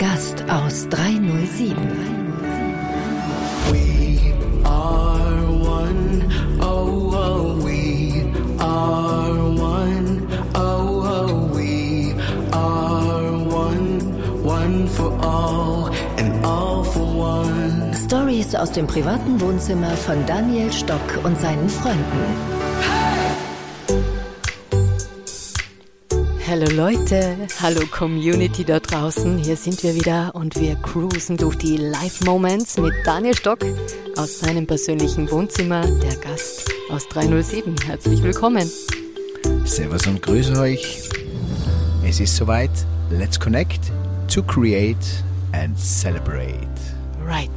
Gast aus 307. We are one, oh, oh, we are one, oh, oh, we are one, one for all and all for one. Stories aus dem privaten Wohnzimmer von Daniel Stock und seinen Freunden. Hallo Leute, hallo Community da draußen. Hier sind wir wieder und wir cruisen durch die Live Moments mit Daniel Stock aus seinem persönlichen Wohnzimmer, der Gast aus 307. Herzlich willkommen. Servus und grüße euch. Es ist soweit. Let's connect to create and celebrate. Right.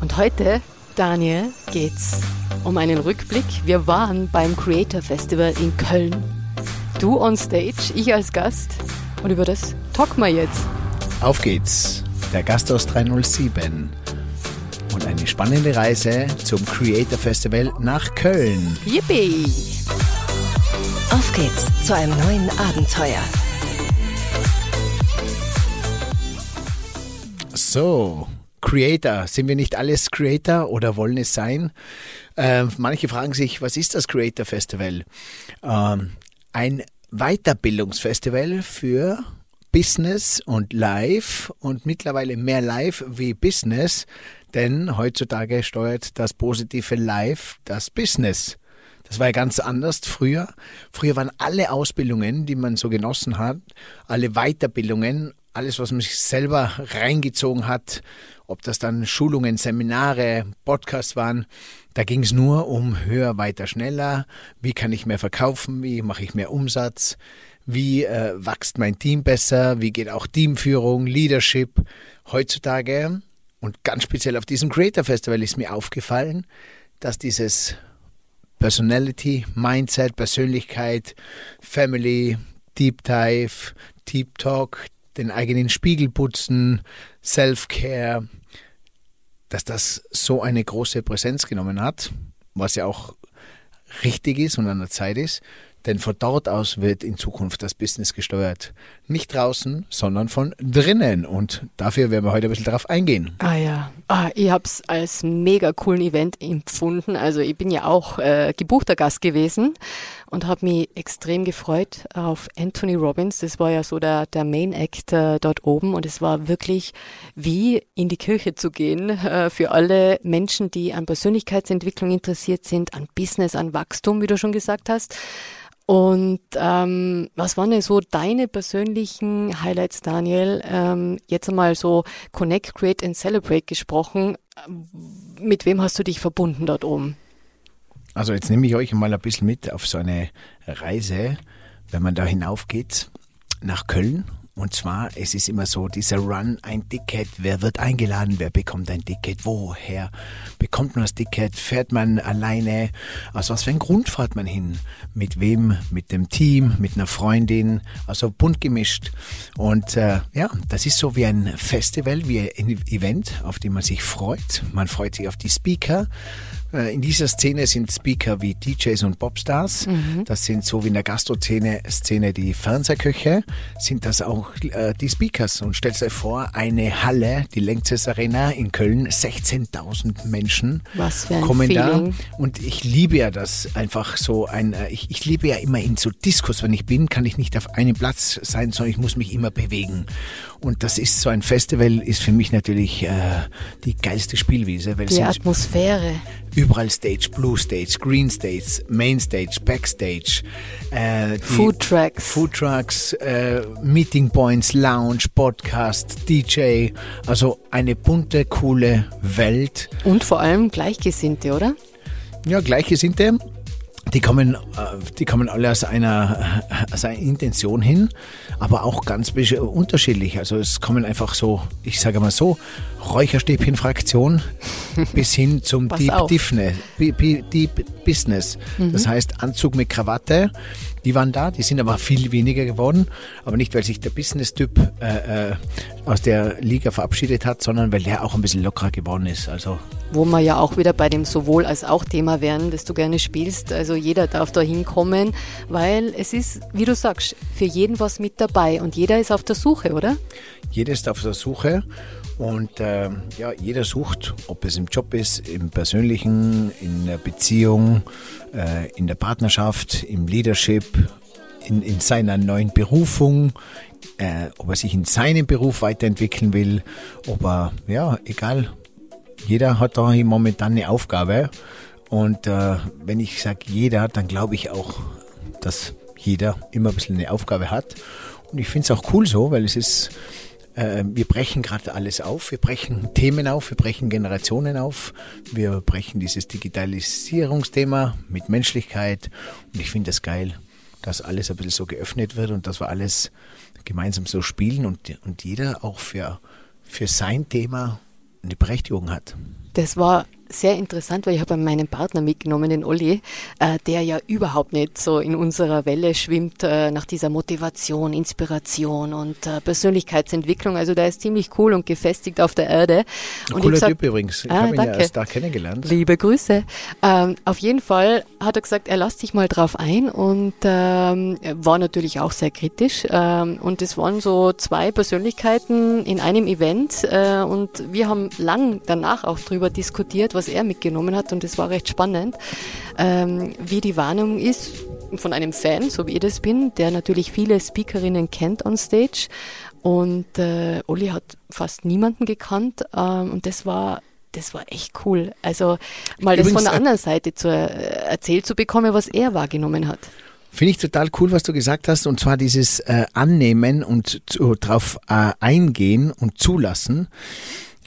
Und heute, Daniel, geht's um einen Rückblick. Wir waren beim Creator Festival in Köln. Du on stage, ich als Gast. Und über das talk wir jetzt. Auf geht's. Der Gast aus 307. Und eine spannende Reise zum Creator Festival nach Köln. Yippie! Auf geht's zu einem neuen Abenteuer. So, Creator. Sind wir nicht alles Creator oder wollen es sein? Ähm, manche fragen sich, was ist das Creator Festival? Ähm, ein Weiterbildungsfestival für Business und Live und mittlerweile mehr Live wie Business, denn heutzutage steuert das positive Live das Business. Das war ja ganz anders früher. Früher waren alle Ausbildungen, die man so genossen hat, alle Weiterbildungen, alles, was man sich selber reingezogen hat, ob das dann Schulungen, Seminare, Podcasts waren, da ging es nur um höher, weiter, schneller. Wie kann ich mehr verkaufen? Wie mache ich mehr Umsatz? Wie äh, wächst mein Team besser? Wie geht auch Teamführung, Leadership? Heutzutage und ganz speziell auf diesem Creator Festival ist mir aufgefallen, dass dieses Personality, Mindset, Persönlichkeit, Family, Deep Dive, Deep Talk, den eigenen Spiegel putzen, Self-Care, dass das so eine große Präsenz genommen hat, was ja auch richtig ist und an der Zeit ist. Denn von dort aus wird in Zukunft das Business gesteuert. Nicht draußen, sondern von drinnen. Und dafür werden wir heute ein bisschen darauf eingehen. Ah ja, ah, ich habe es als mega coolen Event empfunden. Also ich bin ja auch äh, gebuchter Gast gewesen und habe mich extrem gefreut auf Anthony Robbins. Das war ja so der, der Main Act äh, dort oben und es war wirklich wie in die Kirche zu gehen äh, für alle Menschen, die an Persönlichkeitsentwicklung interessiert sind, an Business, an Wachstum, wie du schon gesagt hast. Und ähm, was waren denn so deine persönlichen Highlights, Daniel? Ähm, jetzt einmal so Connect, Create and Celebrate gesprochen. Mit wem hast du dich verbunden dort oben? Also jetzt nehme ich euch mal ein bisschen mit auf so eine Reise, wenn man da hinaufgeht nach Köln. Und zwar, es ist immer so, dieser Run, ein Ticket, wer wird eingeladen, wer bekommt ein Ticket, woher bekommt man das Ticket, fährt man alleine, also was für einen Grund fährt man hin, mit wem, mit dem Team, mit einer Freundin, also bunt gemischt. Und äh, ja, das ist so wie ein Festival, wie ein Event, auf dem man sich freut. Man freut sich auf die Speaker, in dieser Szene sind Speaker wie DJs und Popstars. Mhm. Das sind so wie in der Gastro-Szene Szene die Fernsehköche, sind das auch äh, die Speakers. Und stellt euch vor, eine Halle, die Längses Arena in Köln, 16.000 Menschen Was für ein kommen Feeling. da. Und ich liebe ja das einfach so ein, äh, ich, ich liebe ja immer in so Diskurs. Wenn ich bin, kann ich nicht auf einem Platz sein, sondern ich muss mich immer bewegen. Und das ist so ein Festival, ist für mich natürlich äh, die geilste Spielwiese. Weil Die Atmosphäre. Überall Stage, Blue Stage, Green Stage, Main Stage, Backstage, äh, Food Trucks. Food Trucks, äh, Meeting Points, Lounge, Podcast, DJ, also eine bunte, coole Welt. Und vor allem Gleichgesinnte, oder? Ja, Gleichgesinnte, die kommen, äh, die kommen alle aus einer, aus einer Intention hin, aber auch ganz unterschiedlich. Also es kommen einfach so, ich sage mal so, Räucherstäbchen-Fraktion bis hin zum Deep, Bi- Deep Business. Das heißt Anzug mit Krawatte, die waren da, die sind aber viel weniger geworden. Aber nicht, weil sich der Business-Typ äh, äh, aus der Liga verabschiedet hat, sondern weil der auch ein bisschen lockerer geworden ist. Also Wo wir ja auch wieder bei dem sowohl als auch Thema wären, das du gerne spielst. Also jeder darf da hinkommen, weil es ist, wie du sagst, für jeden was mit dabei und jeder ist auf der Suche, oder? Jeder ist auf der Suche und äh, ja, jeder sucht, ob es im Job ist, im persönlichen, in der Beziehung, äh, in der Partnerschaft, im Leadership, in, in seiner neuen Berufung, äh, ob er sich in seinem Beruf weiterentwickeln will, ob er, ja, egal, jeder hat da momentan eine Aufgabe. Und äh, wenn ich sage jeder, dann glaube ich auch, dass jeder immer ein bisschen eine Aufgabe hat. Und ich finde es auch cool so, weil es ist, äh, wir brechen gerade alles auf. Wir brechen Themen auf, wir brechen Generationen auf. Wir brechen dieses Digitalisierungsthema mit Menschlichkeit. Und ich finde das geil, dass alles ein bisschen so geöffnet wird und dass wir alles gemeinsam so spielen und, und jeder auch für, für sein Thema eine Berechtigung hat. Das war sehr interessant, weil ich habe meinen Partner mitgenommen, den Olli, äh, der ja überhaupt nicht so in unserer Welle schwimmt äh, nach dieser Motivation, Inspiration und äh, Persönlichkeitsentwicklung. Also der ist ziemlich cool und gefestigt auf der Erde. Ein und cooler gesagt, Typ übrigens. Ich Ah, habe ihn ja danke. erst da kennengelernt. Liebe Grüße. Ähm, auf jeden Fall hat er gesagt, er lässt sich mal drauf ein und ähm, war natürlich auch sehr kritisch. Ähm, und es waren so zwei Persönlichkeiten in einem Event äh, und wir haben lang danach auch drüber diskutiert, was er mitgenommen hat und es war recht spannend, ähm, wie die Wahrnehmung ist von einem Fan, so wie ich das bin, der natürlich viele Speakerinnen kennt on Stage. Und äh, Uli hat fast niemanden gekannt ähm, und das war das war echt cool. Also mal das Übrigens, von der äh, anderen Seite zu, äh, erzählt zu bekommen, was er wahrgenommen hat. Finde ich total cool, was du gesagt hast, und zwar dieses äh, Annehmen und zu, drauf äh, eingehen und zulassen.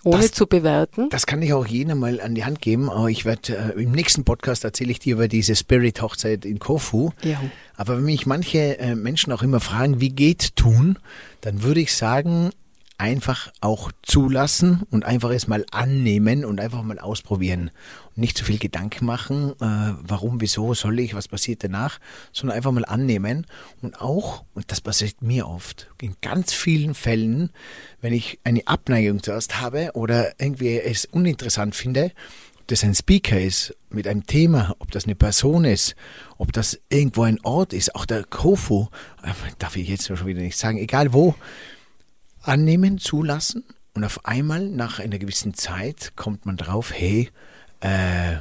Ohne Das- zu bewerten. Das kann ich auch jedem mal an die Hand geben. Aber ich werde äh, im nächsten Podcast erzähle ich dir über diese Spirit-Hochzeit in Kofu. Ja. Aber wenn mich manche äh, Menschen auch immer fragen, wie geht tun, dann würde ich sagen, einfach auch zulassen und einfach es mal annehmen und einfach mal ausprobieren. Nicht zu viel Gedanken machen, äh, warum, wieso, soll ich, was passiert danach, sondern einfach mal annehmen. Und auch, und das passiert mir oft, in ganz vielen Fällen, wenn ich eine Abneigung zuerst habe oder irgendwie es uninteressant finde, ob das ein Speaker ist mit einem Thema, ob das eine Person ist, ob das irgendwo ein Ort ist, auch der Kofu, äh, darf ich jetzt schon wieder nicht sagen, egal wo, annehmen, zulassen und auf einmal nach einer gewissen Zeit kommt man drauf, hey, äh,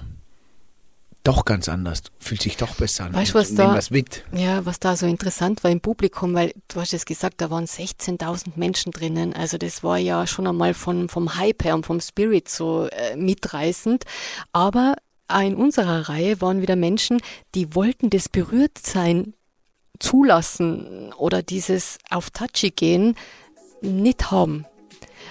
doch ganz anders, fühlt sich doch besser an. Weißt du, was da- was mit. Ja, was da so interessant war im Publikum, weil du hast es gesagt, da waren 16.000 Menschen drinnen. Also das war ja schon einmal von, vom Hype her und vom Spirit so äh, mitreißend. Aber in unserer Reihe waren wieder Menschen, die wollten das Berührtsein zulassen oder dieses auf Touchy gehen nicht haben.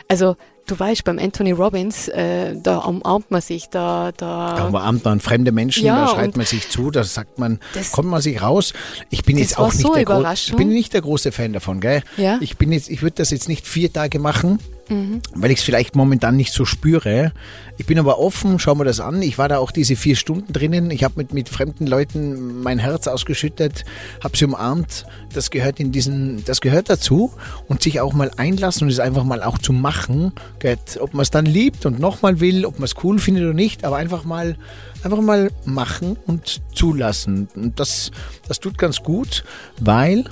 Also du weißt, beim Anthony Robbins, äh, da umarmt man sich, da, da Da umarmt man fremde Menschen, Ja, da schreit man sich zu, da sagt man, das- kommt man sich raus. Ich bin jetzt auch nicht so der gro- ich bin nicht der große Fan davon, gell? Ja. Ich bin jetzt, ich würde das jetzt nicht vier Tage machen, Mhm. weil ich es vielleicht momentan nicht so spüre. Ich bin aber offen, schau mir das an. Ich war da auch diese vier Stunden drinnen. Ich habe mit, mit fremden Leuten mein Herz ausgeschüttet, habe sie umarmt. Das gehört in diesen, das gehört dazu und sich auch mal einlassen und es einfach mal auch zu machen. Gell? Ob man es dann liebt und nochmal will, ob man es cool findet oder nicht, aber einfach mal, einfach mal machen und zulassen. Und das, das tut ganz gut, weil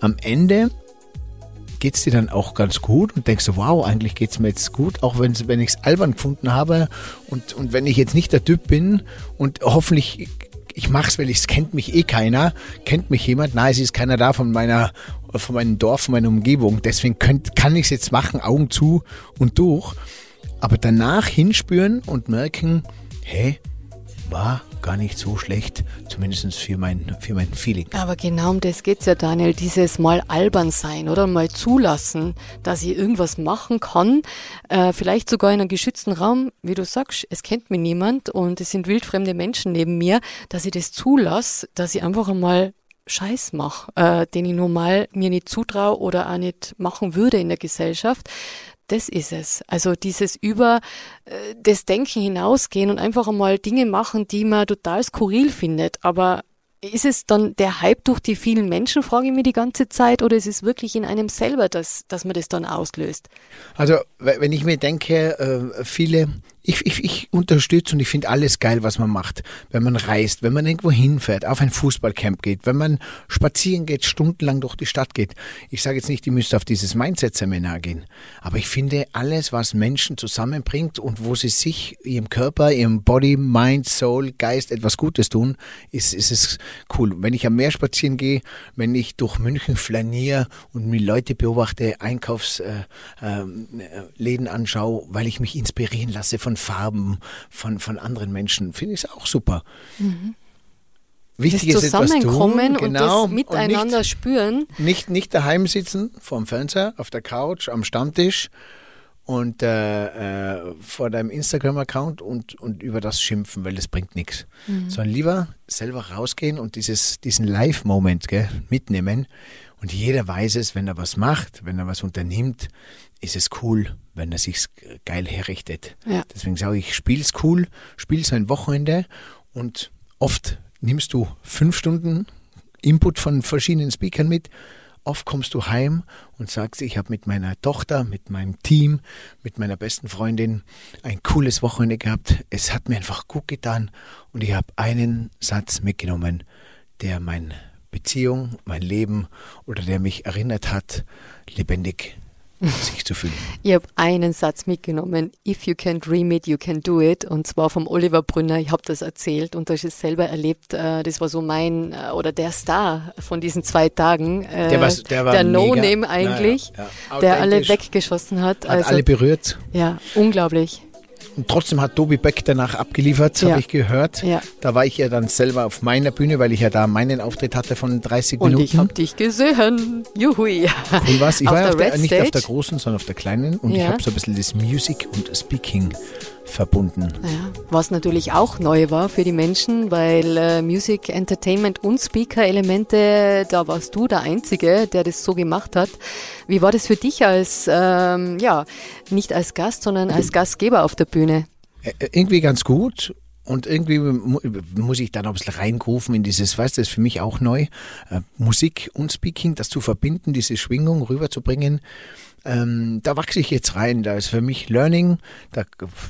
am Ende geht's dir dann auch ganz gut und denkst du, wow, eigentlich geht's mir jetzt gut, auch wenn, ich es albern gefunden habe und, und wenn ich jetzt nicht der Typ bin und hoffentlich, ich mach's, weil es kennt mich eh keiner, kennt mich jemand, nein, es ist keiner da von meiner, von meinem Dorf, von meiner Umgebung, deswegen könnt, kann ich es jetzt machen, Augen zu und durch, aber danach hinspüren und merken, hey, war gar nicht so schlecht, zumindest für mein, für mein Feeling. Aber genau um das geht's ja, Daniel. Dieses mal albern sein oder mal zulassen, dass ich irgendwas machen kann. Äh, vielleicht sogar in einem geschützten Raum, wie du sagst, es kennt mich niemand und es sind wildfremde Menschen neben mir, dass ich das zulasse, dass ich einfach einmal Scheiß mache, äh, den ich normal mir nicht zutraue oder auch nicht machen würde in der Gesellschaft. Das ist es. Also dieses über äh, das Denken hinausgehen und einfach einmal Dinge machen, die man total skurril findet. Aber ist es dann der Hype durch die vielen Menschen, frage ich mich die ganze Zeit, oder ist es wirklich in einem selber, dass, dass man das dann auslöst? Also, we- wenn ich mir denke, äh, viele ich, ich, ich unterstütze und ich finde alles geil, was man macht. Wenn man reist, wenn man irgendwo hinfährt, auf ein Fußballcamp geht, wenn man spazieren geht, stundenlang durch die Stadt geht. Ich sage jetzt nicht, ihr müsst auf dieses Mindset-Seminar gehen, aber ich finde alles, was Menschen zusammenbringt und wo sie sich, ihrem Körper, ihrem Body, Mind, Soul, Geist etwas Gutes tun, ist, ist es cool. Wenn ich am Meer spazieren gehe, wenn ich durch München flaniere und mir Leute beobachte, Einkaufsläden äh, äh, anschaue, weil ich mich inspirieren lasse von Farben von, von anderen Menschen, finde ich es auch super. Mhm. Wichtig das ist Zusammenkommen tun, genau, und das Miteinander und nicht, spüren. Nicht, nicht daheim sitzen, vorm Fernseher, auf der Couch, am Stammtisch und äh, äh, vor deinem Instagram-Account und, und über das schimpfen, weil das bringt nichts. Mhm. Sondern lieber selber rausgehen und dieses, diesen Live-Moment mitnehmen. Und jeder weiß es, wenn er was macht, wenn er was unternimmt, ist es cool, wenn er sich geil herrichtet. Ja. Deswegen sage ich, spiel's cool, spiel so ein Wochenende und oft nimmst du fünf Stunden Input von verschiedenen Speakern mit. Oft kommst du heim und sagst, ich habe mit meiner Tochter, mit meinem Team, mit meiner besten Freundin ein cooles Wochenende gehabt. Es hat mir einfach gut getan und ich habe einen Satz mitgenommen, der meine Beziehung, mein Leben oder der mich erinnert hat, lebendig sich zu fühlen. Ich habe einen Satz mitgenommen, if you can dream it, you can do it. Und zwar vom Oliver Brünner. Ich habe das erzählt und das ist selber erlebt. Äh, das war so mein äh, oder der Star von diesen zwei Tagen. Äh, der, war, der, war der No-Name eigentlich, ja, ja. der alle weggeschossen hat. Hat also, alle berührt. Ja, unglaublich. Und trotzdem hat Tobi Beck danach abgeliefert, ja. habe ich gehört. Ja. Da war ich ja dann selber auf meiner Bühne, weil ich ja da meinen Auftritt hatte von 30 Und Minuten. Und ich habe dich gesehen. Juhui. Cool was. Ich auf war auf der, nicht auf der großen, sondern auf der kleinen. Und ja. ich habe so ein bisschen das Music und Speaking verbunden. Ja, was natürlich auch neu war für die Menschen, weil äh, Music, Entertainment und Speaker-Elemente, da warst du der Einzige, der das so gemacht hat. Wie war das für dich als, ähm, ja, nicht als Gast, sondern als Gastgeber auf der Bühne? Irgendwie ganz gut. Und irgendwie muss ich dann ein bisschen reingrufen in dieses, weißt du, das ist für mich auch neu, äh, Musik und Speaking, das zu verbinden, diese Schwingung rüberzubringen ähm, da wachse ich jetzt rein. Da ist für mich Learning, da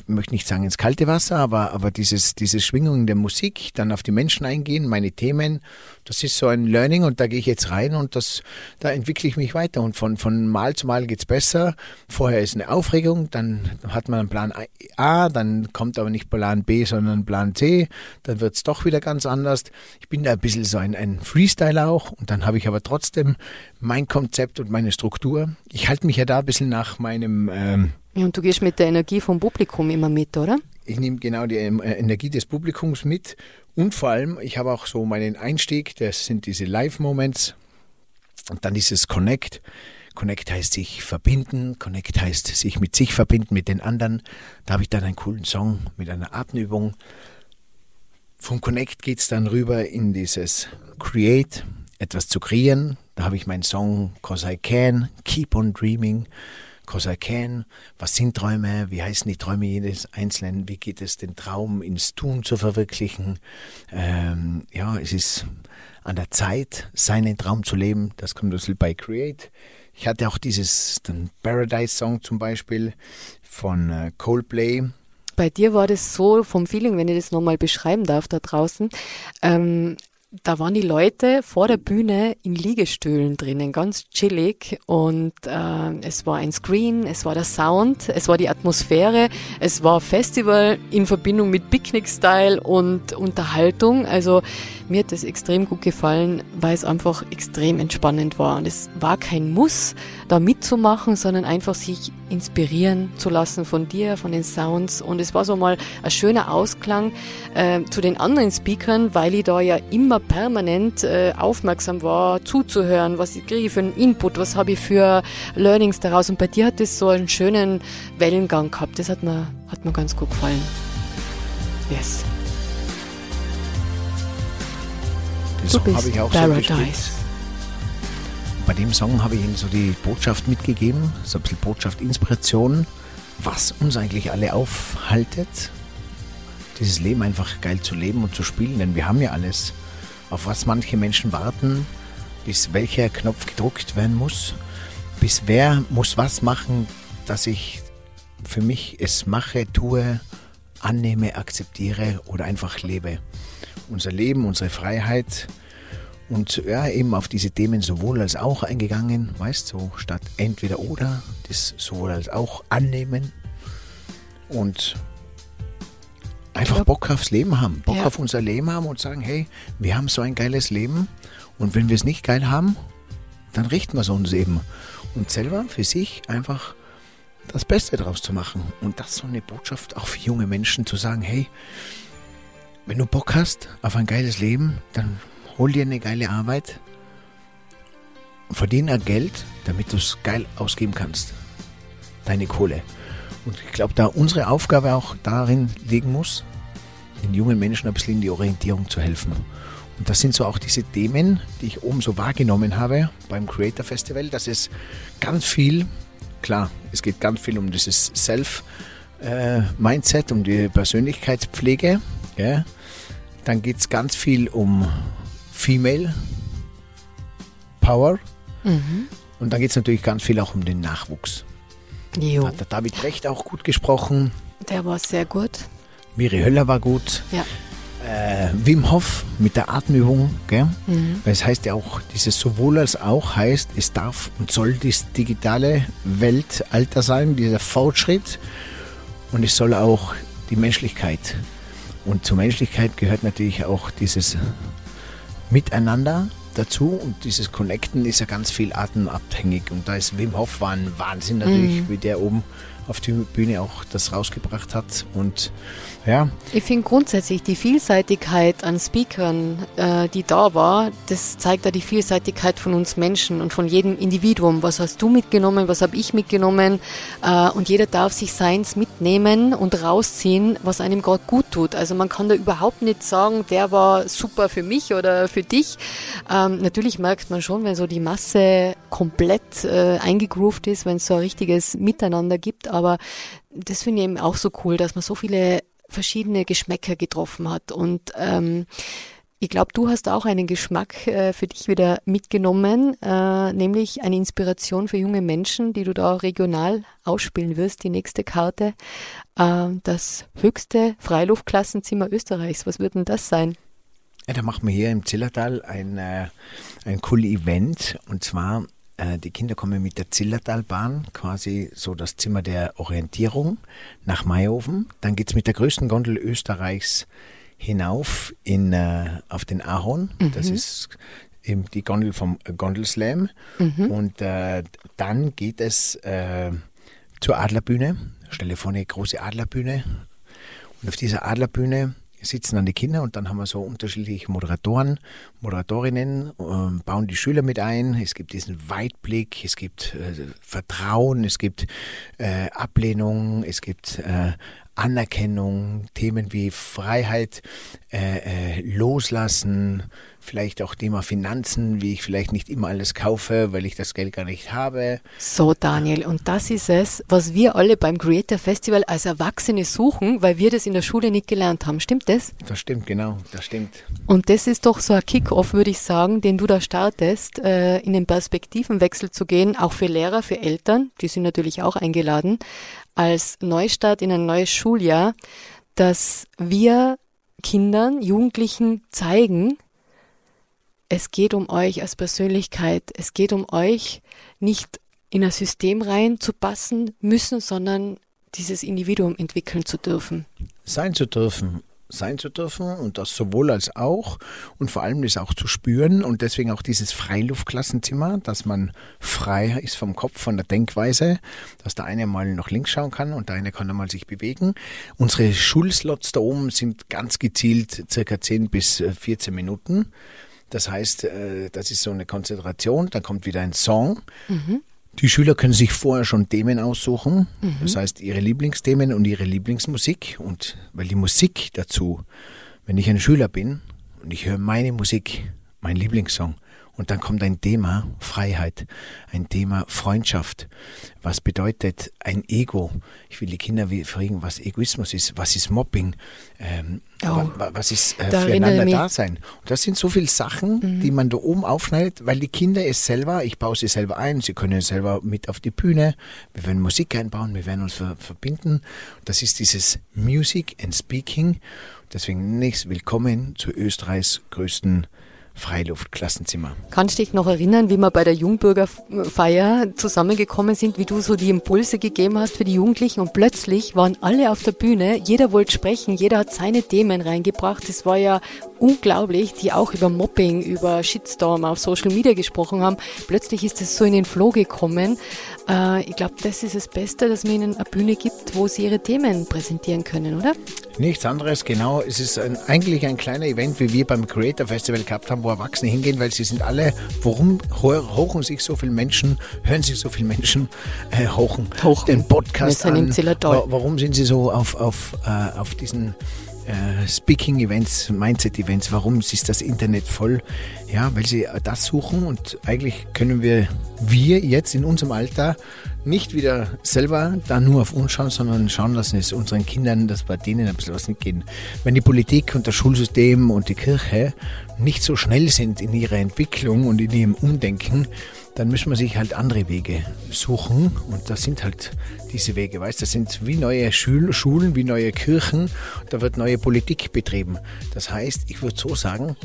möchte ich nicht sagen ins kalte Wasser, aber, aber dieses, diese Schwingung der Musik, dann auf die Menschen eingehen, meine Themen, das ist so ein Learning und da gehe ich jetzt rein und das, da entwickle ich mich weiter und von, von Mal zu Mal geht's besser. Vorher ist eine Aufregung, dann hat man einen Plan A, dann kommt aber nicht Plan B, sondern Plan C, dann wird's doch wieder ganz anders. Ich bin da ein bisschen so ein, ein Freestyle auch und dann habe ich aber trotzdem mein Konzept und meine Struktur. Ich halte mich ja da ein bisschen nach meinem. Ähm, ja, und du gehst mit der Energie vom Publikum immer mit, oder? Ich nehme genau die ähm, Energie des Publikums mit und vor allem, ich habe auch so meinen Einstieg, das sind diese Live-Moments und dann dieses Connect. Connect heißt sich verbinden, Connect heißt sich mit sich verbinden, mit den anderen. Da habe ich dann einen coolen Song mit einer Atemübung. Vom Connect geht es dann rüber in dieses Create, etwas zu kreieren. Da habe ich meinen Song Cause I Can, Keep on Dreaming, Cause I Can. Was sind Träume? Wie heißen die Träume jedes Einzelnen? Wie geht es, den Traum ins Tun zu verwirklichen? Ähm, ja, es ist an der Zeit, seinen Traum zu leben. Das kommt ein bisschen bei Create. Ich hatte auch dieses den Paradise-Song zum Beispiel von äh, Coldplay. Bei dir war das so vom Feeling, wenn ich das nochmal beschreiben darf da draußen. Ähm, da waren die Leute vor der Bühne in Liegestühlen drinnen, ganz chillig. Und äh, es war ein Screen, es war der Sound, es war die Atmosphäre, es war Festival in Verbindung mit Picknick-Style und Unterhaltung. Also mir hat das extrem gut gefallen, weil es einfach extrem entspannend war. Und es war kein Muss, da mitzumachen, sondern einfach sich inspirieren zu lassen von dir, von den Sounds. Und es war so mal ein schöner Ausklang äh, zu den anderen Speakern, weil ich da ja immer permanent äh, aufmerksam war, zuzuhören, was ich kriege für einen Input, was habe ich für Learnings daraus. Und bei dir hat das so einen schönen Wellengang gehabt. Das hat mir, hat mir ganz gut gefallen. Yes. Den Song habe ich auch Paradise. so Bei dem Song habe ich Ihnen so die Botschaft mitgegeben, so ein bisschen Botschaft, Inspiration, was uns eigentlich alle aufhaltet, dieses Leben einfach geil zu leben und zu spielen, denn wir haben ja alles auf was manche Menschen warten, bis welcher Knopf gedruckt werden muss, bis wer muss was machen, dass ich für mich es mache, tue, annehme, akzeptiere oder einfach lebe. Unser Leben, unsere Freiheit und ja, eben auf diese Themen sowohl als auch eingegangen, weißt du, so statt entweder oder, das sowohl als auch annehmen und einfach Bock aufs Leben haben, Bock Ja. auf unser Leben haben und sagen, hey, wir haben so ein geiles Leben und wenn wir es nicht geil haben, dann richten wir es uns eben. Und selber für sich einfach das Beste draus zu machen. Und das ist so eine Botschaft auch für junge Menschen zu sagen, hey, wenn du Bock hast auf ein geiles Leben, dann hol dir eine geile Arbeit, verdiene Geld, damit du es geil ausgeben kannst. Deine Kohle. Und ich glaube, da unsere Aufgabe auch darin liegen muss, den jungen Menschen ein bisschen in die Orientierung zu helfen. Und das sind so auch diese Themen, die ich oben so wahrgenommen habe beim Creator Festival, dass es ganz viel, klar, es geht ganz viel um dieses Self-Mindset, um die Persönlichkeitspflege. Ja. Dann geht es ganz viel um Female Power. Und dann geht es natürlich ganz viel auch um den Nachwuchs. Jo, Hat der David Brecht auch gut gesprochen. der war sehr gut. Miri Höller war gut. Ja. Äh, Wim Hof mit der Atemübung, gell? Weil es heißt ja auch, dieses sowohl als auch heißt, es darf und soll das digitale Weltalter sein, dieser Fortschritt. Und es soll auch die Menschlichkeit. Und zur Menschlichkeit gehört natürlich auch dieses Miteinander dazu und dieses Connecten ist ja ganz viel atemabhängig. Und da ist Wim Hof war ein Wahnsinn natürlich, wie der oben auf die Bühne auch das rausgebracht hat. Und ja, Ich finde grundsätzlich die Vielseitigkeit an Speakern, äh, die da war, das zeigt ja die Vielseitigkeit von uns Menschen und von jedem Individuum. Was hast du mitgenommen, was habe ich mitgenommen? Äh, und jeder darf sich seins mitnehmen und rausziehen, was einem gerade gut tut. Also man kann da überhaupt nicht sagen, der war super für mich oder für dich. Ähm, natürlich merkt man schon, wenn so die Masse komplett äh, eingegroovt ist, wenn es so ein richtiges Miteinander gibt. Aber das finde ich eben auch so cool, dass man so viele verschiedene Geschmäcker getroffen hat. Und ähm, ich glaube, du hast auch einen Geschmack äh, für dich wieder mitgenommen, äh, nämlich eine Inspiration für junge Menschen, die du da regional ausspielen wirst, die nächste Karte. Äh, das höchste Freiluftklassenzimmer Österreichs. Was wird denn das sein? Ja, da machen wir hier im Zillertal ein, äh, ein cooles Event und zwar äh, die Kinder kommen mit der Zillertalbahn, quasi so das Zimmer der Orientierung nach Mayhofen. Dann geht's mit der größten Gondel Österreichs hinauf in, äh, auf den Ahorn. Das ist eben die Gondel vom Gondelslam. Und äh, dann geht es äh, zur Adlerbühne. Stell dir vor, eine große Adlerbühne. Und auf dieser Adlerbühne sitzen dann die Kinder und dann haben wir so unterschiedliche Moderatoren, Moderatorinnen, ähm, bauen die Schüler mit ein. Es gibt diesen Weitblick, es gibt äh, Vertrauen, es gibt äh, Ablehnung, es gibt äh, Anerkennung, Themen wie Freiheit, äh, äh, Loslassen, vielleicht auch Thema Finanzen, wie ich vielleicht nicht immer alles kaufe, weil ich das Geld gar nicht habe. So, Daniel, und das ist es, was wir alle beim Creator Festival als Erwachsene suchen, weil wir das in der Schule nicht gelernt haben. Stimmt das? Das stimmt, genau, das stimmt. Und das ist doch so ein Kick-off, würde ich sagen, den du da startest, äh, in den Perspektivenwechsel zu gehen, auch für Lehrer, für Eltern, die sind natürlich auch eingeladen, als Neustart in ein neues Schuljahr, dass wir Kindern, Jugendlichen zeigen, es geht um euch als Persönlichkeit, es geht um euch, nicht in ein System reinzupassen müssen, sondern dieses Individuum entwickeln zu dürfen. sein zu dürfen, sein zu dürfen und das sowohl als auch und vor allem das auch zu spüren und deswegen auch dieses Freiluftklassenzimmer, dass man frei ist vom Kopf, von der Denkweise, dass der eine mal nach links schauen kann und der eine kann einmal sich bewegen. Unsere Schulslots da oben sind ganz gezielt circa 10 bis äh, 14 Minuten. Das heißt, äh, das ist so eine Konzentration, dann kommt wieder ein Song. Die Schüler können sich vorher schon Themen aussuchen, das heißt ihre Lieblingsthemen und ihre Lieblingsmusik. Und weil die Musik dazu, wenn ich ein Schüler bin und ich höre meine Musik, mein Lieblingssong, Und dann kommt ein Thema Freiheit, ein Thema Freundschaft. Was bedeutet ein Ego? Ich will die Kinder fragen, was Egoismus ist, was ist Mobbing, ähm, Oh, was ist äh, da füreinander mich- da sein. Und das sind so viele Sachen, die man da oben aufschneidet, weil die Kinder es selber, ich baue sie selber ein, sie können selber mit auf die Bühne, wir werden Musik einbauen, wir werden uns ver verbinden. Das ist dieses Music and Speaking. Deswegen nächst willkommen zu Österreichs größten Freiluftklassenzimmer. Kannst du dich noch erinnern, wie wir bei der Jungbürgerfeier zusammengekommen sind, wie du so die Impulse gegeben hast für die Jugendlichen und plötzlich waren alle auf der Bühne, jeder wollte sprechen, jeder hat seine Themen reingebracht. Das war ja unglaublich, die auch über Mobbing, über Shitstorm auf Social Media gesprochen haben. Plötzlich ist es so in den Flow gekommen. Äh, ich glaube, das ist das Beste, dass man ihnen eine Bühne gibt, wo sie ihre Themen präsentieren können, oder? Nichts anderes, genau. Es ist ein, eigentlich ein kleiner Event, wie wir beim Creator Festival gehabt haben, wo Erwachsene hingehen, weil sie sind alle, warum ho- hochen sich so viele Menschen, hören sich so viele Menschen, äh, hochen, Hochen. den Podcast an. Warum sind sie so auf, auf, äh, auf diesen äh, Speaking-Events, Mindset-Events, warum ist das Internet voll? Ja, weil sie das suchen und eigentlich können wir, wir jetzt in unserem Alter nicht wieder selber da nur auf uns schauen, sondern schauen lassen es unseren Kindern, dass bei denen ein bisschen was mitgehen. Wenn die Politik und das Schulsystem und die Kirche nicht so schnell sind in ihrer Entwicklung und in ihrem Umdenken, dann müssen wir sich halt andere Wege suchen und das sind halt diese Wege, weißt, das sind wie neue Schul Schulen, wie neue Kirchen, da wird neue Politik betrieben. Das heißt, ich würde so sagen,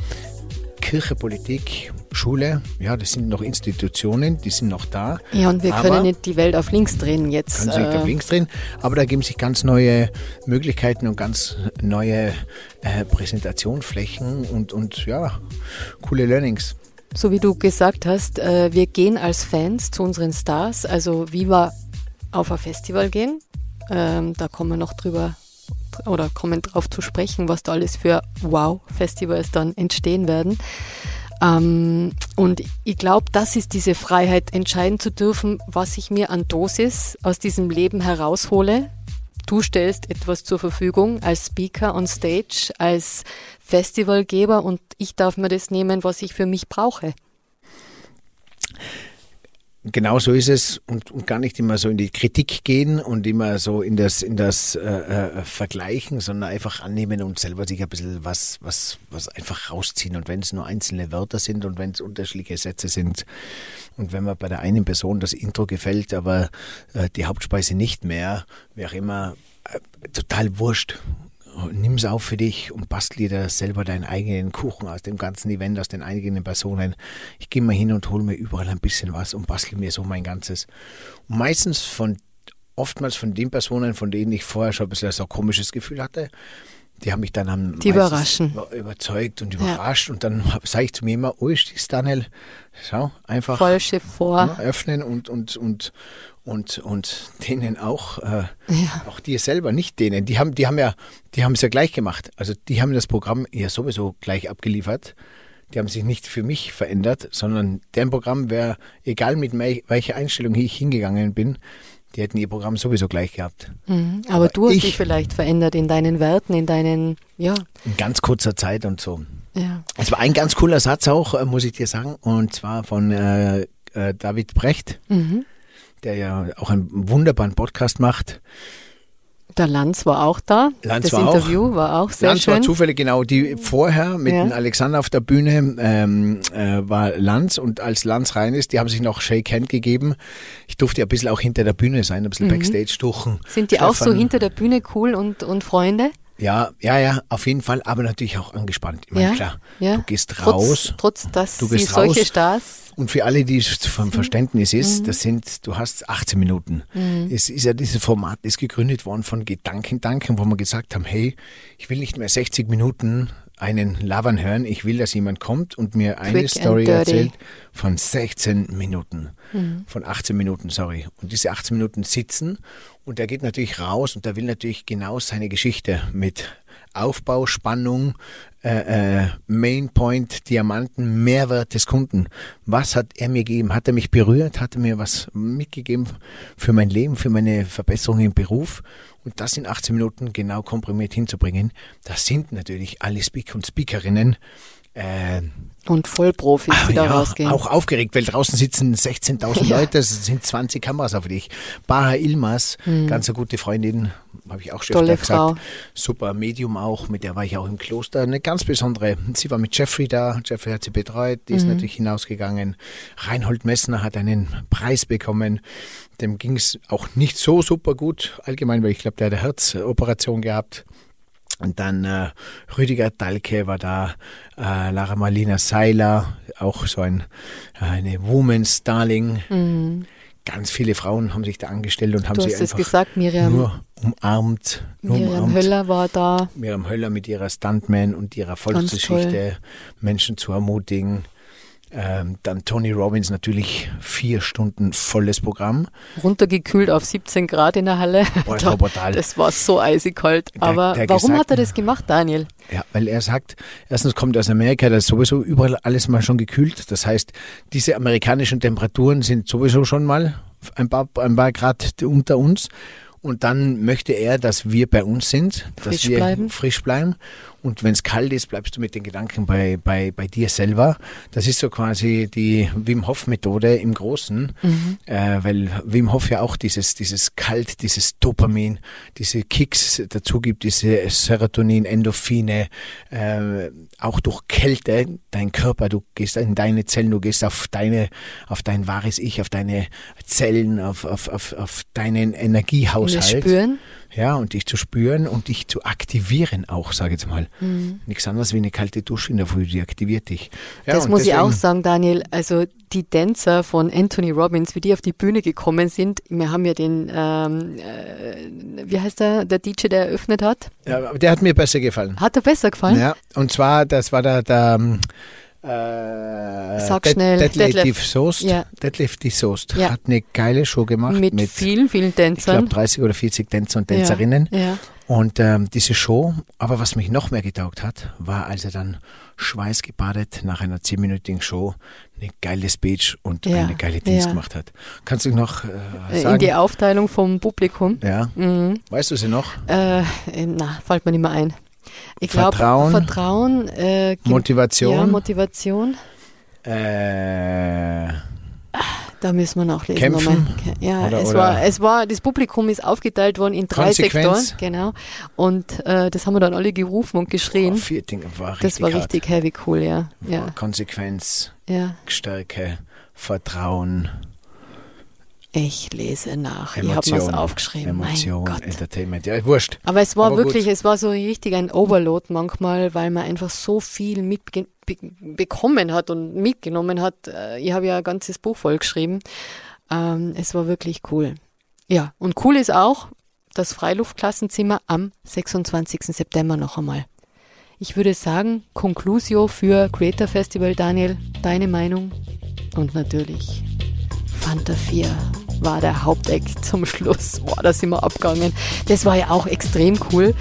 Kirche, Politik, Schule, ja, das sind noch Institutionen, die sind noch da. Ja, und wir können nicht die Welt auf links drehen jetzt. können Sie nicht auf äh, links drehen, aber da geben sich ganz neue Möglichkeiten und ganz neue äh, Präsentationflächen und, und ja, coole Learnings. So wie du gesagt hast, äh, wir gehen als Fans zu unseren Stars, also wie wir auf ein Festival gehen. Ähm, da kommen wir noch drüber oder kommen drauf zu sprechen, was da alles für Wow-Festivals dann entstehen werden. Ähm, und ich glaube, das ist diese Freiheit, entscheiden zu dürfen, was ich mir an Dosis aus diesem Leben heraushole. Du stellst etwas zur Verfügung als Speaker on Stage, als Festivalgeber und ich darf mir das nehmen, was ich für mich brauche. Genau so ist es und, und gar nicht immer so in die Kritik gehen und immer so in das, in das äh, äh, Vergleichen, sondern einfach annehmen und selber sich ein bisschen was, was, was einfach rausziehen. Und wenn es nur einzelne Wörter sind und wenn es unterschiedliche Sätze sind und wenn mir bei der einen Person das Intro gefällt, aber äh, die Hauptspeise nicht mehr, auch immer, äh, total wurscht. Nimm's auf für dich und bastel dir selber deinen eigenen Kuchen aus dem ganzen Event, aus den eigenen Personen. Ich gehe mal hin und hole mir überall ein bisschen was und bastel mir so mein ganzes. Und meistens von, oftmals von den Personen, von denen ich vorher schon ein bisschen so ein komisches Gefühl hatte, die haben mich dann am Die überraschen. über- überzeugt und überrascht. Und dann sage ich zu mir immer, oh, stich's Daniel, schau, einfach Vollschiff vor. ja, öffnen und, und, und, und, und denen auch, äh, auch dir selber, nicht denen. Die haben, die haben ja, die haben es ja gleich gemacht. Also die haben das Programm ja sowieso gleich abgeliefert. Die haben sich nicht für mich verändert, sondern deren Programm wäre, egal mit welcher Einstellung ich hingegangen bin, die hätten ihr Programm sowieso gleich gehabt. Mhm. Aber du hast ich- dich vielleicht verändert in deinen Werten, in deinen, ja, In ganz kurzer Zeit und so. ja. Es war ein ganz cooler Satz auch, äh, muss ich dir sagen, und zwar von äh, äh, David Brecht, Mhm. der ja auch einen wunderbaren Podcast macht. Der Lanz war auch da. Lanz das war auch. Interview war auch sehr Lanz schön. war zufällig genau die vorher mit Ja. Alexander auf der Bühne ähm, äh, war Lanz und als Lanz rein ist, die haben sich noch Shake Hand gegeben. Ich durfte ja ein bisschen auch hinter der Bühne sein, ein bisschen Backstage duchen. Mhm. Sind die auch so Stefan- hinter der Bühne cool und, und Freunde? Ja, ja, ja, auf jeden Fall, aber natürlich auch angespannt. Ich meine, ja, klar, ja. du gehst trotz, raus. Trotz, dass Du sie gehst solche raus. Stars. Und für alle, die es Mhm. vom Verständnis ist, das sind, du hast 18 Minuten. Es ist ja dieses Format, ist gegründet worden von Gedankendanken, wo wir gesagt haben, hey, ich will nicht mehr 60 Minuten einen Labern hören, ich will, dass jemand kommt und mir eine Quick Story erzählt von 16 Minuten. Von 18 Minuten, sorry. Und diese 18 Minuten sitzen und der geht natürlich raus und der will natürlich genau seine Geschichte mit Aufbau, Spannung, äh, äh, Main Point, Diamanten, Mehrwert des Kunden. Was hat er mir gegeben? Hat er mich berührt? Hat er mir was mitgegeben für mein Leben, für meine Verbesserung im Beruf? Und das in 18 Minuten genau komprimiert hinzubringen, das sind natürlich alle Speaker und Speakerinnen äh, Und Vollprofis, die da ja, rausgehen. auch aufgeregt, weil draußen sitzen 16.000 Ja. Leute, es sind 20 Kameras auf dich. Baha Ilmas, ganz eine gute Freundin, habe ich auch schon Hm. Tolle gesagt. Frau. Super Medium auch, mit der war ich auch im Kloster. Eine ganz besondere. Sie war mit Jeffrey da, Jeffrey hat sie betreut, die Mhm. ist natürlich hinausgegangen. Reinhold Messner hat einen Preis bekommen. Dem ging es auch nicht so super gut, allgemein, weil ich glaube, der hat eine Herzoperation gehabt. Und dann äh, Rüdiger Dahlke war da, äh, Lara Marlina Seiler, auch so ein, eine Woman's Darling. Ganz viele Frauen haben sich da angestellt und haben Mhm. du sie hast es einfach gesagt, Miriam, nur umarmt. Nur Miriam umarmt. Höller war da. Miriam Höller mit ihrer Stuntman und ihrer Volksgeschichte, Menschen zu ermutigen. Ähm, dann Tony Robbins natürlich vier Stunden volles Programm. runtergekühlt auf 17 Grad in der Halle. Boah, das war brutal. Das war so eisig kalt. Der- Aber der warum gesagt- hat er das gemacht, Daniel? Ja, weil er sagt, erstens kommt er aus Amerika, da ist sowieso überall alles mal schon gekühlt. Das heißt, diese amerikanischen Temperaturen sind sowieso schon mal ein paar, ein paar Grad unter uns. Und dann möchte er, dass wir bei uns sind, dass Frisch wir bleiben. frisch bleiben. Und wenn es kalt ist, bleibst du mit den Gedanken bei, bei, bei dir selber. Das ist so quasi die Wim Hof Methode im Großen, äh, weil Wim Hof ja auch dieses, dieses Kalt, dieses Dopamin, diese Kicks dazu gibt, diese Serotonin, Endorphine, äh, auch durch Kälte, dein Körper, du gehst in deine Zellen, du gehst auf deine, auf dein wahres Ich, auf deine Zellen, auf, auf, auf, auf deinen Energiehaushalt. spüren. Ja, und dich zu spüren und dich zu aktivieren auch, sage ich jetzt mal. Mhm. Nichts anderes wie eine kalte Dusche in der Früh, die aktiviert dich. Ja, das muss ich auch sagen, Daniel. Also die Tänzer von Anthony Robbins, wie die auf die Bühne gekommen sind. Wir haben ja den, ähm, äh, wie heißt der, der DJ, der eröffnet hat. Ja, der hat mir besser gefallen. Hat er besser gefallen? Ja, und zwar, das war der, der ähm, äh, Sag Dead- schnell, Deadlift Detlef. Soest. Ja. Deadlift die Soest Ja. hat eine geile Show gemacht Mit, mit, vielen, vielen ich glaube, Tänzern. 30 oder 40 Tänzer und Tänzerinnen. Ja. Und ähm, diese Show, aber was mich noch mehr getaugt hat, war, als er dann schweißgebadet nach einer zehnminütigen Show eine geile Speech und Ja, eine geile Dienst ja. gemacht hat. Kannst du noch äh, In sagen? die Aufteilung vom Publikum. ja, Mhm. weißt du sie noch? Äh, na, fällt mir nicht mehr ein. Ich glaube, Vertrauen. Vertrauen, äh, Motivation. Ja, Motivation. Äh, Da müssen wir nachlesen. Kämpfen? nochmal. Ja, Oder- es oder- war, es war, das Publikum ist aufgeteilt worden in drei Konsequenz? Sektoren, genau. Und äh, das haben wir dann alle gerufen und oh, geschrien. vier Dinge war das war hart. richtig heavy cool, ja. Ja, Konsequenz, ja. Stärke, Vertrauen, Ich lese nach. ich habe mir Emotion, aufgeschrieben. Emotion. Entertainment. Ja, wurscht. Aber es war Aber wirklich, gut. es war so richtig ein Overload manchmal, weil man einfach so viel mitge be bekommen hat und mitgenommen hat. Äh, Ich habe ja ein ganzes Buch vollgeschrieben. Ähm, es war wirklich cool. Ja, und cool ist auch das Freiluftklassenzimmer am 26. September noch einmal. Ich würde sagen, Conclusio für Creator Festival, Daniel, deine Meinung? Und natürlich Fanta 4 war der Haupteck zum Schluss. Boah, da sind wir abgegangen. Das war ja auch extrem cool.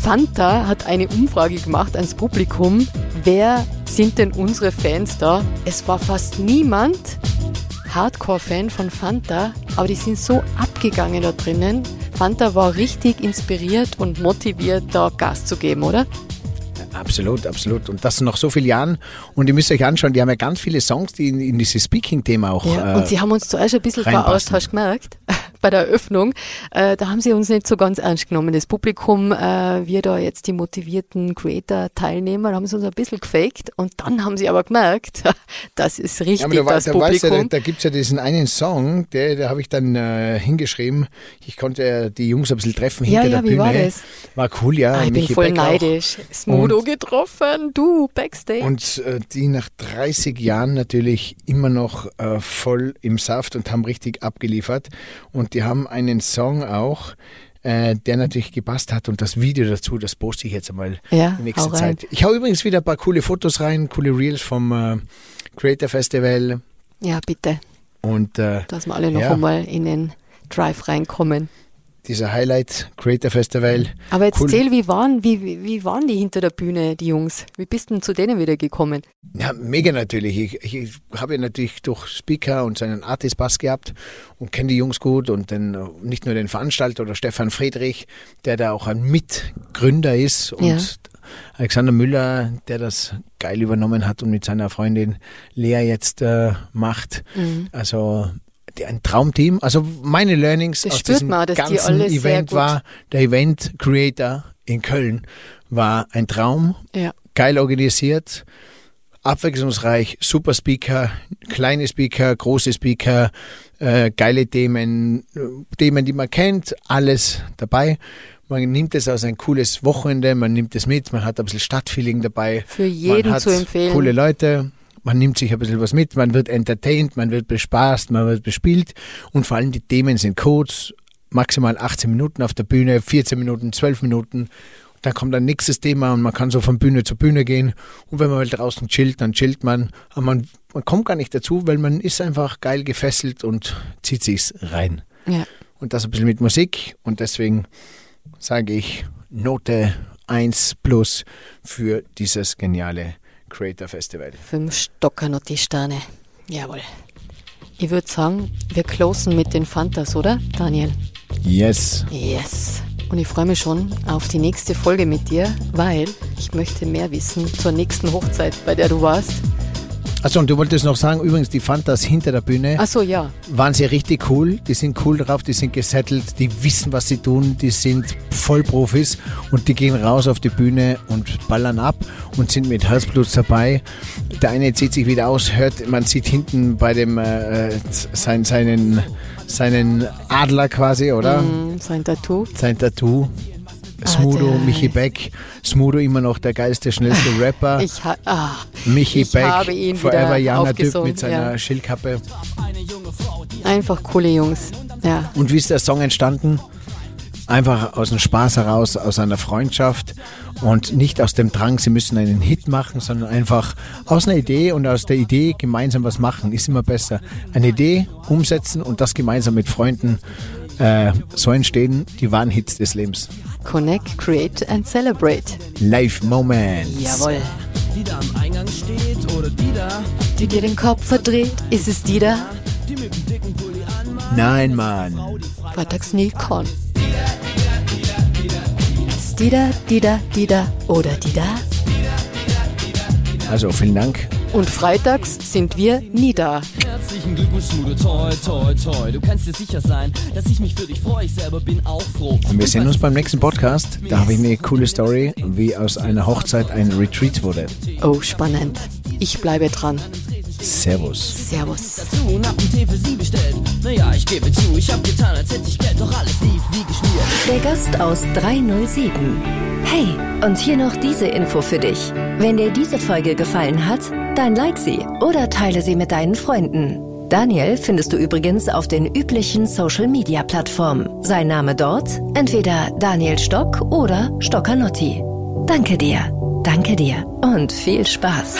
Fanta hat eine Umfrage gemacht ans Publikum. Wer sind denn unsere Fans da? Es war fast niemand Hardcore-Fan von Fanta, aber die sind so abgegangen da drinnen. Fanta war richtig inspiriert und motiviert, da Gas zu geben, oder? Absolut, absolut. Und das nach so vielen Jahren. Und ihr müsst euch anschauen, die haben ja ganz viele Songs, die in, in dieses Speaking-Thema auch. Ja, äh, und sie haben uns zuerst ein bisschen verarscht, hast du gemerkt, bei der Eröffnung. Äh, da haben sie uns nicht so ganz ernst genommen. Das Publikum, äh, wir da jetzt die motivierten Creator-Teilnehmer, haben sie uns ein bisschen gefaked und dann haben sie aber gemerkt, das ist richtig, Ja, aber da, das da, Publikum. du, da, da gibt es ja diesen einen Song, der, da habe ich dann äh, hingeschrieben. Ich konnte die Jungs ein bisschen treffen Ja, hinter ja, der wie Bühne. war das? War cool, ja. ah, ich bin Michi voll Beck auch. neidisch. Smudo getroffen, du, Backstage. Und äh, die nach 30 Jahren natürlich immer noch äh, voll im Saft und haben richtig abgeliefert. Und die haben einen Song auch, äh, der natürlich gepasst hat. Und das Video dazu, das poste ich jetzt einmal Ja, in nächster. Zeit. Ich hau übrigens wieder ein paar coole Fotos rein, coole Reels vom äh, Creator Festival. ja, bitte, Und äh, dass wir alle noch Ja. einmal in den Drive reinkommen. Dieser Highlight Creator Festival. Aber jetzt Cool. zähl, wie waren, wie, wie- waren die hinter der Bühne, die Jungs? Wie bist du denn zu denen wieder gekommen? Ja, mega natürlich. Ich, ich habe ja natürlich durch Speaker und seinen Artist-Pass gehabt und kenne die Jungs gut und dann äh, nicht nur den Veranstalter oder Stefan Friedrich, der da auch ein Mitgründer ist und Ja. Alexander Müller, der das geil übernommen hat und mit seiner Freundin Lea jetzt äh, macht. Mhm. Also ein Traumteam. Also meine Learnings Das aus diesem man, ganzen Event war, der Event Creator in Köln war ein Traum, Ja. geil organisiert, abwechslungsreich, super Speaker, kleine Speaker, große Speaker, äh, geile Themen, äh, Themen, die man kennt, alles dabei. Man nimmt es als ein cooles Wochenende, man nimmt es mit, man hat ein bisschen Stadtfeeling dabei. Für jeden man hat zu empfehlen. Coole Leute, man nimmt sich ein bisschen was mit, man wird entertained, man wird bespaßt, man wird bespielt und vor allem die Themen sind kurz, maximal 18 Minuten auf der Bühne, 14 Minuten, 12 Minuten. Dann kommt ein nächstes Thema und man kann so von Bühne zu Bühne gehen. Und wenn man mal draußen chillt, dann chillt man. Aber man, man kommt gar nicht dazu, weil man ist einfach geil gefesselt und zieht sich's rein. Ja. Und das ein bisschen mit Musik. Und deswegen sage ich Note 1 plus für dieses geniale Creator Festival. Fünf Stocker noch die Sterne. Jawohl. Ich würde sagen, wir closen mit den Fantas, oder, Daniel? Yes. Yes. Und ich freue mich schon auf die nächste Folge mit dir, weil ich möchte mehr wissen zur nächsten Hochzeit, bei der du warst. Achso, und du wolltest noch sagen, übrigens, die Fantas hinter der Bühne Ach so, ja. waren sie richtig cool. Die sind cool drauf, die sind gesettelt, die wissen, was sie tun, die sind Vollprofis und die gehen raus auf die Bühne und ballern ab und sind mit Herzblut dabei. Der eine zieht sich wieder aus, hört, man sieht hinten bei dem äh, sein, seinen, seinen Adler quasi, oder? Mm, Sein Tattoo. Sein Tattoo. Smudo, der- Michi Beck. Smudo immer noch der geilste, schnellste Rapper. Ich, ha ah, Michi ich Beck, habe ihn Forever Younger Typ mit seiner ja. Schildkappe. einfach coole Jungs. Ja. Und wie ist der Song entstanden? Einfach aus dem Spaß heraus, aus einer Freundschaft und nicht aus dem Drang, sie müssen einen Hit machen, sondern einfach aus einer Idee und aus der Idee gemeinsam was machen, ist immer besser. Eine Idee umsetzen und das gemeinsam mit Freunden äh, so entstehen die wahren Hits des Lebens. Connect, create and celebrate. Live Moments. Jawohl. Die da am Eingang steht oder die da, Die dir den Kopf verdreht, ist es die da? die mit dem dicken Pulli anmacht. Nein, Mann. Freitags Nikon. Ist die da, die da, die da oder die da? Also vielen Dank. Und freitags sind wir nie da. Herzlichen Glückwunsch, Schmude, toi, toi, toi. Du kannst dir sicher sein, dass ich mich für dich freue. Ich selber bin auch froh. Und wir sehen uns beim nächsten Podcast. Da habe ich eine coole Story, wie aus einer Hochzeit ein Retreat wurde. Oh, spannend. Ich bleibe dran. Servus. Servus. Dazu und hab einen Tee für sie bestellt. Naja, ich gebe zu, ich hab getan, als hätte ich Geld, doch alles lief wie geschmiert. Der Gast aus 307. Hey, und hier noch diese Info für dich. Wenn dir diese Folge gefallen hat, dann like sie oder teile sie mit deinen Freunden. Daniel findest du übrigens auf den üblichen Social-Media-Plattformen. Sein Name dort entweder Daniel Stock oder Stockanotti. Danke dir, danke dir und viel Spaß.